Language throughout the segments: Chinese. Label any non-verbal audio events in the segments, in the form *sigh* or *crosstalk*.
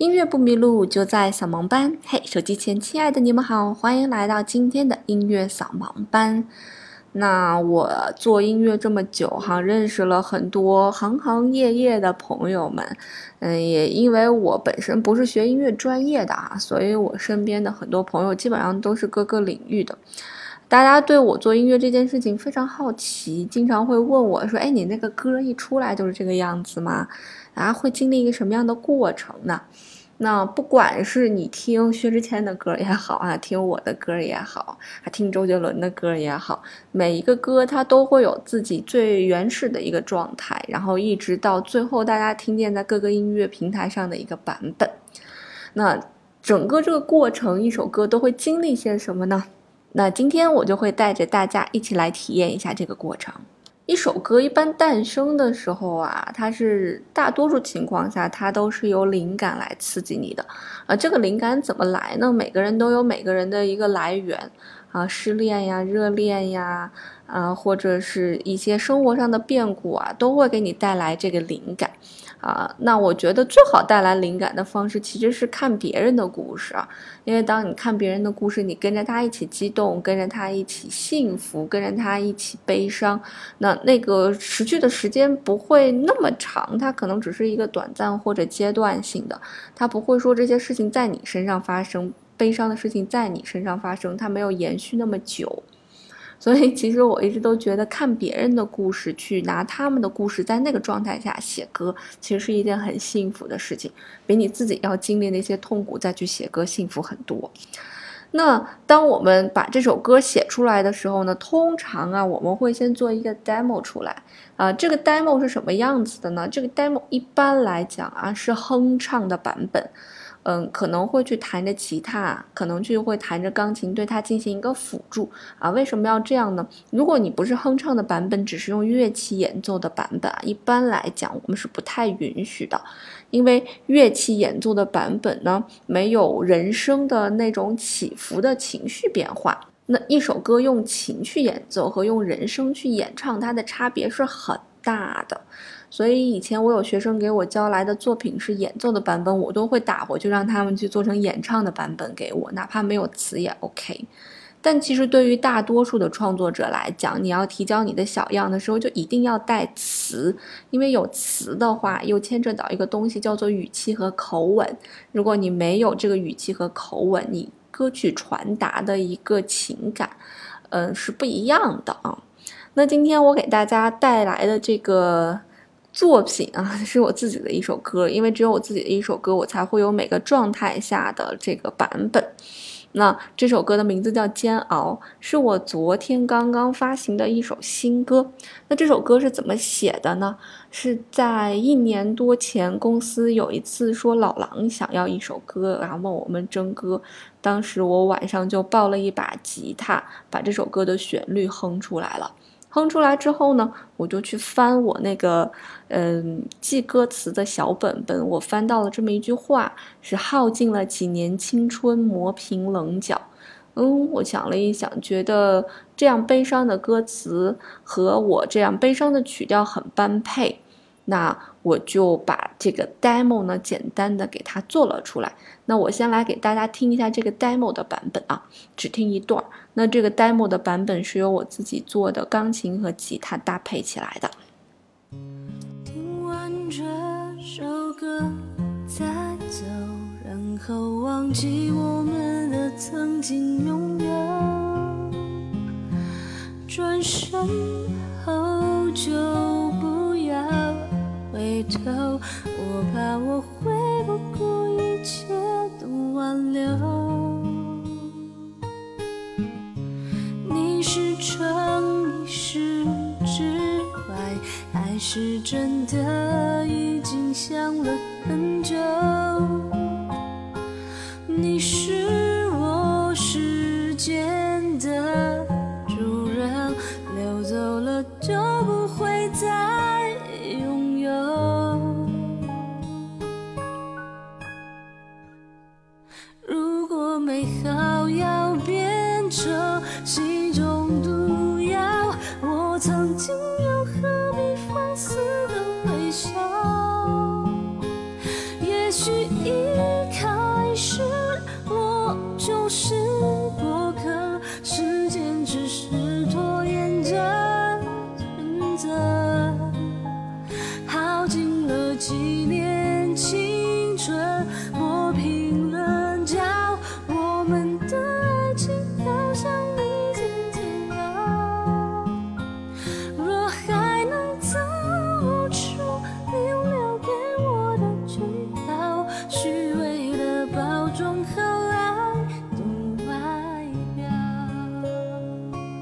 音乐不迷路，就在扫盲班。嘿，手机前亲爱的你们好，欢迎来到今天的音乐扫盲班。那我做音乐这么久哈，认识了很多行行业业的朋友们。嗯，也因为我本身不是学音乐专业的啊，所以我身边的很多朋友基本上都是各个领域的。大家对我做音乐这件事情非常好奇，经常会问我说：“哎，你那个歌一出来就是这个样子吗？啊，会经历一个什么样的过程呢？”那不管是你听薛之谦的歌也好啊，听我的歌也好，还听周杰伦的歌也好，每一个歌它都会有自己最原始的一个状态，然后一直到最后大家听见在各个音乐平台上的一个版本。那整个这个过程，一首歌都会经历些什么呢？那今天我就会带着大家一起来体验一下这个过程。一首歌一般诞生的时候啊，它是大多数情况下它都是由灵感来刺激你的，啊，这个灵感怎么来呢？每个人都有每个人的一个来源，啊，失恋呀，热恋呀，啊，或者是一些生活上的变故啊，都会给你带来这个灵感。啊，那我觉得最好带来灵感的方式其实是看别人的故事啊，因为当你看别人的故事，你跟着他一起激动，跟着他一起幸福，跟着他一起悲伤，那那个持续的时间不会那么长，它可能只是一个短暂或者阶段性的，它不会说这些事情在你身上发生，悲伤的事情在你身上发生，它没有延续那么久。所以，其实我一直都觉得，看别人的故事，去拿他们的故事，在那个状态下写歌，其实是一件很幸福的事情，比你自己要经历那些痛苦再去写歌幸福很多。那当我们把这首歌写出来的时候呢，通常啊，我们会先做一个 demo 出来啊。这个 demo 是什么样子的呢？这个 demo 一般来讲啊，是哼唱的版本。嗯，可能会去弹着吉他，可能去会弹着钢琴，对它进行一个辅助啊。为什么要这样呢？如果你不是哼唱的版本，只是用乐器演奏的版本，一般来讲我们是不太允许的，因为乐器演奏的版本呢，没有人声的那种起伏的情绪变化。那一首歌用琴去演奏和用人声去演唱，它的差别是很大的。所以以前我有学生给我交来的作品是演奏的版本，我都会打回去让他们去做成演唱的版本给我，哪怕没有词也 OK。但其实对于大多数的创作者来讲，你要提交你的小样的时候，就一定要带词，因为有词的话又牵扯到一个东西叫做语气和口吻。如果你没有这个语气和口吻，你歌曲传达的一个情感，嗯，是不一样的啊。那今天我给大家带来的这个。作品啊，*laughs* 是我自己的一首歌，因为只有我自己的一首歌，我才会有每个状态下的这个版本。那这首歌的名字叫《煎熬》，是我昨天刚刚发行的一首新歌。那这首歌是怎么写的呢？是在一年多前，公司有一次说老狼想要一首歌，然后问我们征歌。当时我晚上就抱了一把吉他，把这首歌的旋律哼出来了。哼出来之后呢，我就去翻我那个，嗯，记歌词的小本本。我翻到了这么一句话，是耗尽了几年青春，磨平棱角。嗯，我想了一想，觉得这样悲伤的歌词和我这样悲伤的曲调很般配。那我就把这个 demo 呢，简单的给它做了出来。那我先来给大家听一下这个 demo 的版本啊，只听一段儿。那这个 demo 的版本是由我自己做的，钢琴和吉他搭配起来的。听完这首歌再走，然后忘记我们的曾经拥有，转身后就。回头，我怕我会不顾一切的挽留。你是诚你是指外，还是真的已经想了很久？是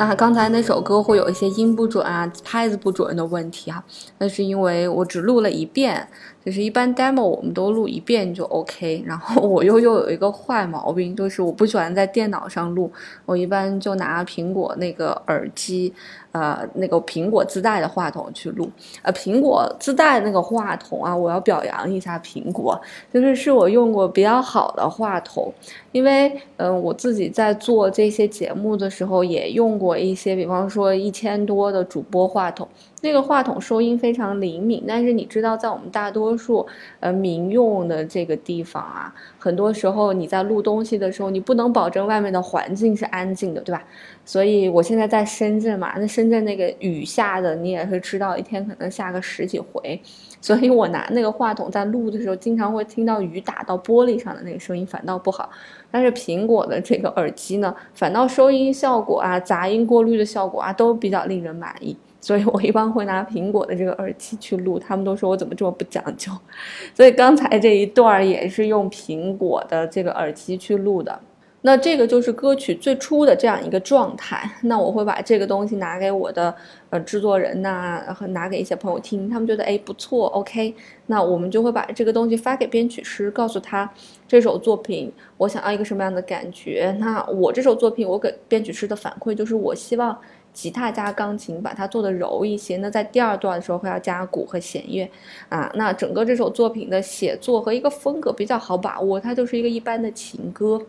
那刚才那首歌会有一些音不准啊、拍子不准的问题哈，那是因为我只录了一遍，就是一般 demo 我们都录一遍就 OK，然后我又又有一个坏毛病，就是我不喜欢在电脑上录，我一般就拿苹果那个耳机，呃，那个苹果自带的话筒去录，呃，苹果自带那个话筒啊，我要表扬一下苹果，就是是我用过比较好的话筒，因为嗯、我自己在做这些节目的时候也用过一些，比方说一千多的主播话筒，那个话筒收音非常灵敏，但是你知道，在我们大多数呃民用的这个地方啊，很多时候你在录东西的时候，你不能保证外面的环境是安静的，对吧？所以我现在在深圳嘛，那深圳那个雨下的，你也是知道，一天可能下个十几回，所以我拿那个话筒在录的时候，经常会听到雨打到玻璃上的那个声音，反倒不好。但是苹果的这个耳机呢，反倒收音效果啊、杂音过滤的效果啊，都比较令人满意。所以我一般会拿苹果的这个耳机去录，他们都说我怎么这么不讲究。*laughs* 所以刚才这一段儿也是用苹果的这个耳机去录的。那这个就是歌曲最初的这样一个状态。那我会把这个东西拿给我的呃制作人呐、和拿给一些朋友听，他们觉得哎不错，OK。那我们就会把这个东西发给编曲师，告诉他这首作品我想要一个什么样的感觉。那我这首作品我给编曲师的反馈就是我希望。吉他加钢琴，把它做的柔一些。那在第二段的时候会要加鼓和弦乐，啊，那整个这首作品的写作和一个风格比较好把握，它就是一个一般的情歌。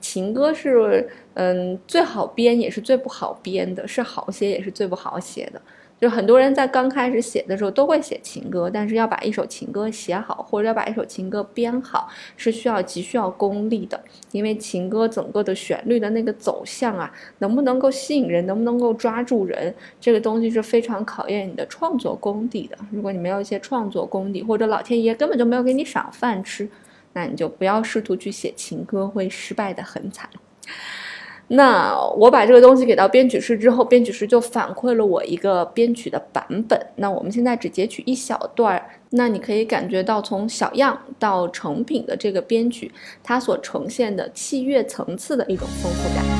情歌是嗯最好编也是最不好编的，是好写也是最不好写的。就很多人在刚开始写的时候都会写情歌，但是要把一首情歌写好，或者要把一首情歌编好，是需要极需要功力的。因为情歌整个的旋律的那个走向啊，能不能够吸引人，能不能够抓住人，这个东西是非常考验你的创作功底的。如果你没有一些创作功底，或者老天爷根本就没有给你赏饭吃，那你就不要试图去写情歌，会失败的很惨。那我把这个东西给到编曲师之后，编曲师就反馈了我一个编曲的版本。那我们现在只截取一小段儿，那你可以感觉到从小样到成品的这个编曲，它所呈现的器乐层次的一种丰富感。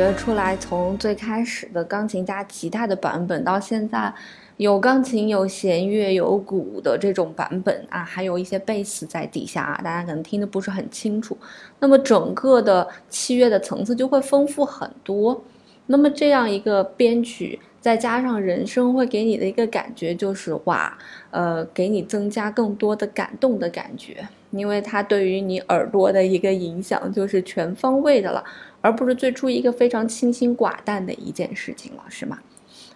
觉出来，从最开始的钢琴加吉他的版本，到现在有钢琴、有弦乐、有鼓的这种版本啊，还有一些贝斯在底下啊，大家可能听得不是很清楚。那么整个的器乐的层次就会丰富很多。那么这样一个编曲，再加上人声，会给你的一个感觉就是哇，呃，给你增加更多的感动的感觉，因为它对于你耳朵的一个影响就是全方位的了。而不是最初一个非常清新寡淡的一件事情了，是吗？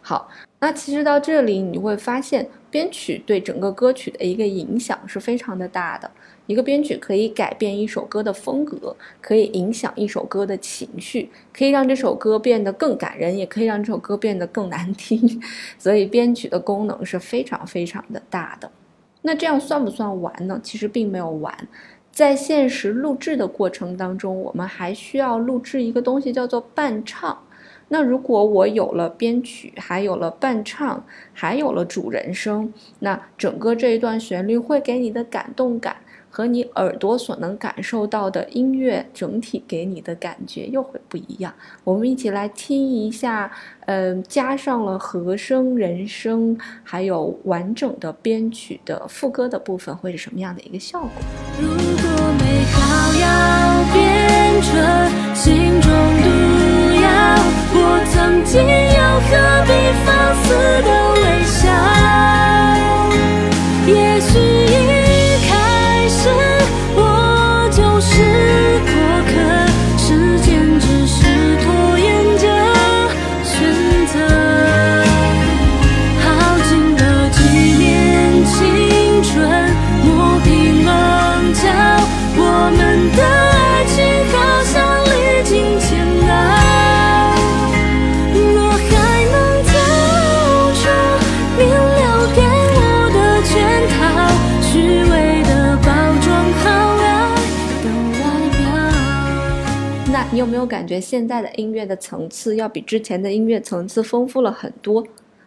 好，那其实到这里你会发现，编曲对整个歌曲的一个影响是非常的大的。一个编曲可以改变一首歌的风格，可以影响一首歌的情绪，可以让这首歌变得更感人，也可以让这首歌变得更难听。*laughs* 所以编曲的功能是非常非常的大的。那这样算不算完呢？其实并没有完。在现实录制的过程当中，我们还需要录制一个东西，叫做伴唱。那如果我有了编曲，还有了伴唱，还有了主人声，那整个这一段旋律会给你的感动感和你耳朵所能感受到的音乐整体给你的感觉又会不一样。我们一起来听一下，嗯、加上了和声、人声，还有完整的编曲的副歌的部分会是什么样的一个效果。快要变成心中毒药，我曾经又何必放肆的微笑。有没有感觉现在的音乐的层次要比之前的音乐层次丰富了很多？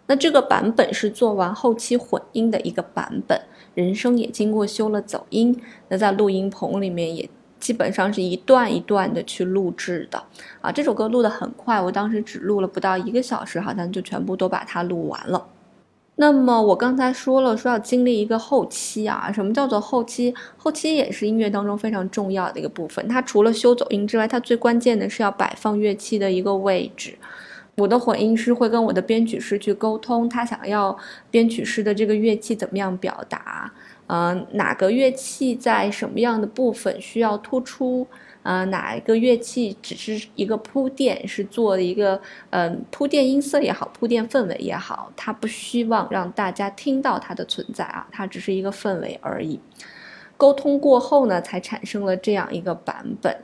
那这个版本是做完后期混音的一个版本，人声也经过修了走音。那在录音棚里面也基本上是一段一段的去录制的啊。这首歌录得很快，我当时只录了不到一个小时，好像就全部都把它录完了。那么我刚才说了，说要经历一个后期啊，什么叫做后期？后期也是音乐当中非常重要的一个部分。它除了修走音之外，它最关键的是要摆放乐器的一个位置。我的混音师会跟我的编曲师去沟通，他想要编曲师的这个乐器怎么样表达，嗯、哪个乐器在什么样的部分需要突出，呃，哪一个乐器只是一个铺垫，是做的一个嗯、铺垫音色也好，铺垫氛围也好，它不希望让大家听到它的存在啊，它只是一个氛围而已。沟通过后呢，才产生了这样一个版本。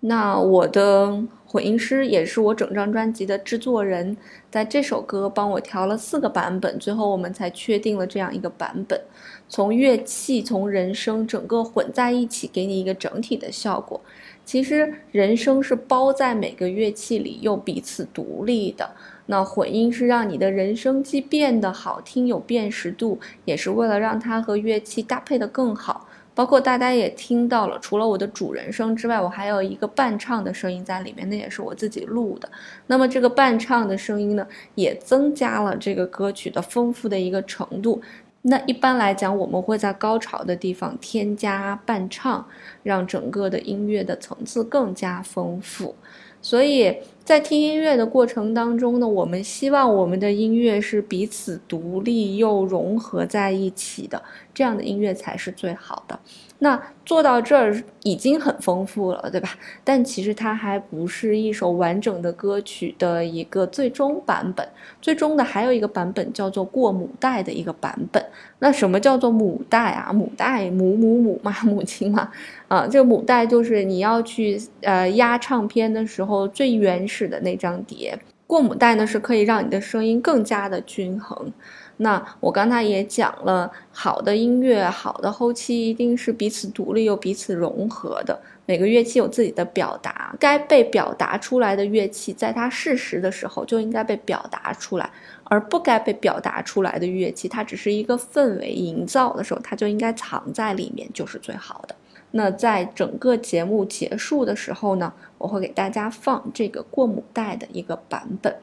那我的混音师也是我整张专辑的制作人，在这首歌帮我调了四个版本，最后我们才确定了这样一个版本。从乐器、从人声整个混在一起，给你一个整体的效果。其实人声是包在每个乐器里，又彼此独立的。那混音是让你的人声既变得好听有辨识度，也是为了让它和乐器搭配的更好。包括大家也听到了，除了我的主人声之外，我还有一个伴唱的声音在里面，那也是我自己录的。那么这个伴唱的声音呢，也增加了这个歌曲的丰富的一个程度。那一般来讲，我们会在高潮的地方添加伴唱，让整个的音乐的层次更加丰富。所以在听音乐的过程当中呢，我们希望我们的音乐是彼此独立又融合在一起的，这样的音乐才是最好的。那做到这儿已经很丰富了，对吧？但其实它还不是一首完整的歌曲的一个最终版本。最终的还有一个版本叫做过母带的一个版本。那什么叫做母带啊？母带母母母嘛，母 *laughs* 亲嘛。啊，这个母带就是你要去呃压唱片的时候最原始的那张碟。过母带呢是可以让你的声音更加的均衡。那我刚才也讲了，好的音乐、好的后期一定是彼此独立又彼此融合的。每个乐器有自己的表达，该被表达出来的乐器，在它适时的时候就应该被表达出来，而不该被表达出来的乐器，它只是一个氛围营造的时候，它就应该藏在里面，就是最好的。那在整个节目结束的时候呢，我会给大家放这个过母带的一个版本。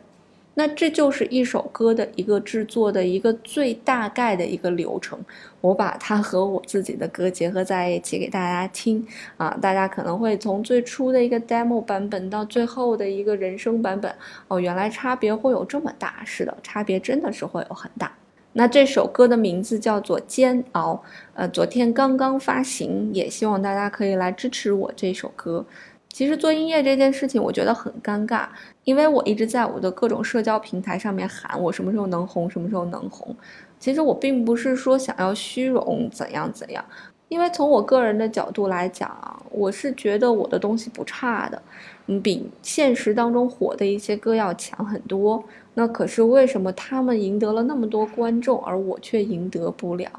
那这就是一首歌的一个制作的一个最大概的一个流程，我把它和我自己的歌结合在一起给大家听啊，大家可能会从最初的一个 demo 版本到最后的一个人声版本，哦，原来差别会有这么大，是的，差别真的是会有很大。那这首歌的名字叫做《煎熬》，呃，昨天刚刚发行，也希望大家可以来支持我这首歌。其实做音乐这件事情，我觉得很尴尬，因为我一直在我的各种社交平台上面喊我什么时候能红，什么时候能红。其实我并不是说想要虚荣怎样怎样，因为从我个人的角度来讲啊，我是觉得我的东西不差的，嗯，比现实当中火的一些歌要强很多。那可是为什么他们赢得了那么多观众，而我却赢得不了？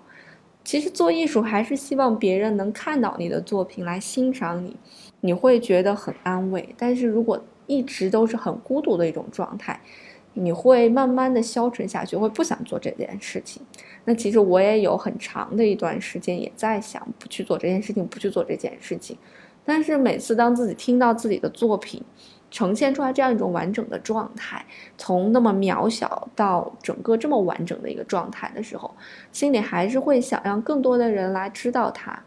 其实做艺术还是希望别人能看到你的作品来欣赏你，你会觉得很安慰。但是如果一直都是很孤独的一种状态，你会慢慢的消沉下去，会不想做这件事情。那其实我也有很长的一段时间也在想不去做这件事情，不去做这件事情。但是每次当自己听到自己的作品呈现出来这样一种完整的状态，从那么渺小到整个这么完整的一个状态的时候，心里还是会想让更多的人来知道它。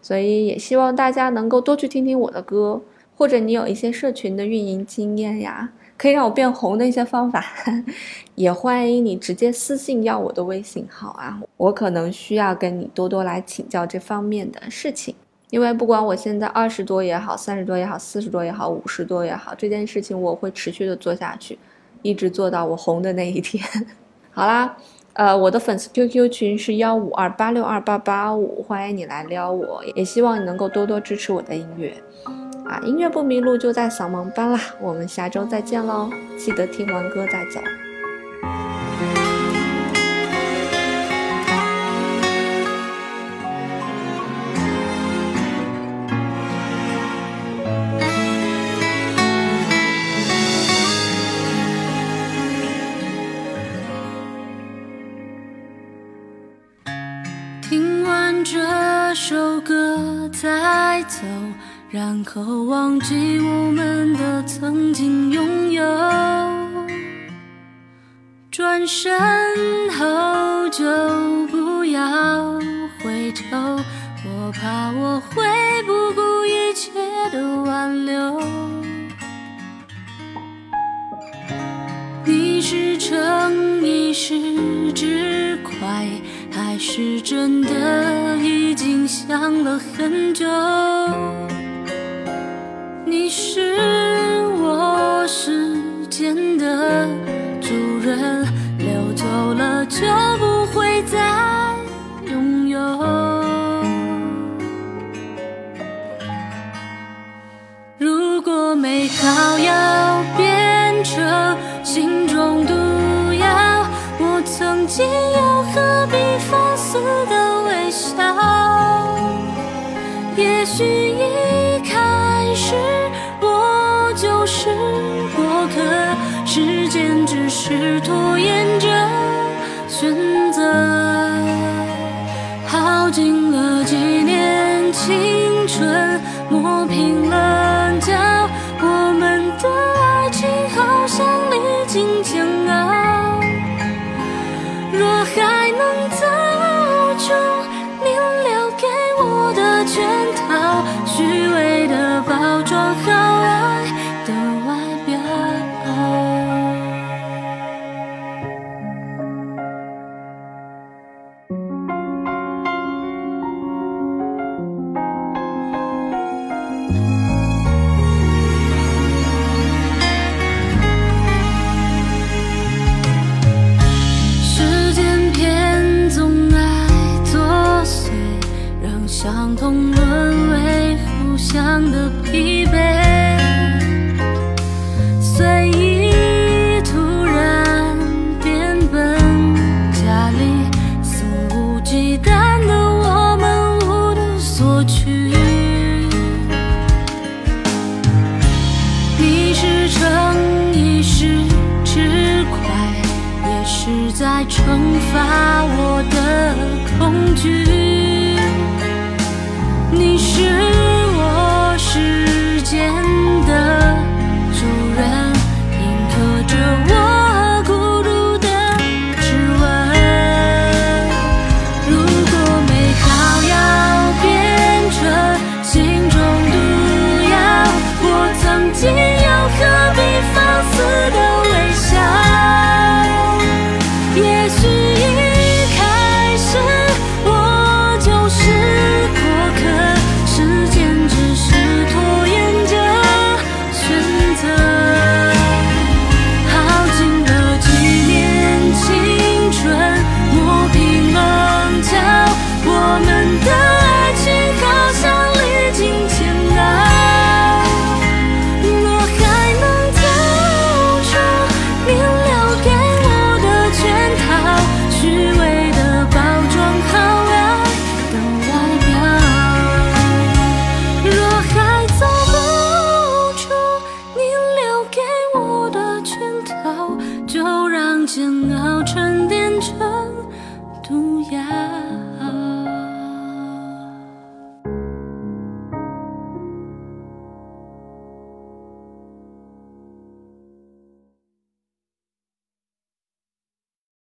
所以也希望大家能够多去听听我的歌，或者你有一些社群的运营经验呀，可以让我变红的一些方法，*laughs* 也欢迎你直接私信要我的微信号啊，我可能需要跟你多多来请教这方面的事情。因为不管我现在二十多也好，三十多也好，四十多也好，五十多也好，这件事情我会持续的做下去，一直做到我红的那一天。*laughs* 好啦。呃，我的粉丝 QQ 群是幺五二八六二八八五，欢迎你来撩我，也希望你能够多多支持我的音乐，啊，音乐不迷路就在扫盲班啦，我们下周再见喽，记得听完歌再走。歌再走，然后忘记我们的曾经拥有。转身后就不要回头，我怕我会不顾一切的挽留。你是诚意是直快？是真的已经想了很久，你是我时间的主人，流走了就不会再拥有。如果美好要变成心中毒药，我曾经又何必放？的微笑，也许一开始我就是过客，时间只是拖延着选择，耗尽了几年青春，磨平棱角，我们的爱情好像历经煎熬，若还能再。圈套虚伪的包装好爱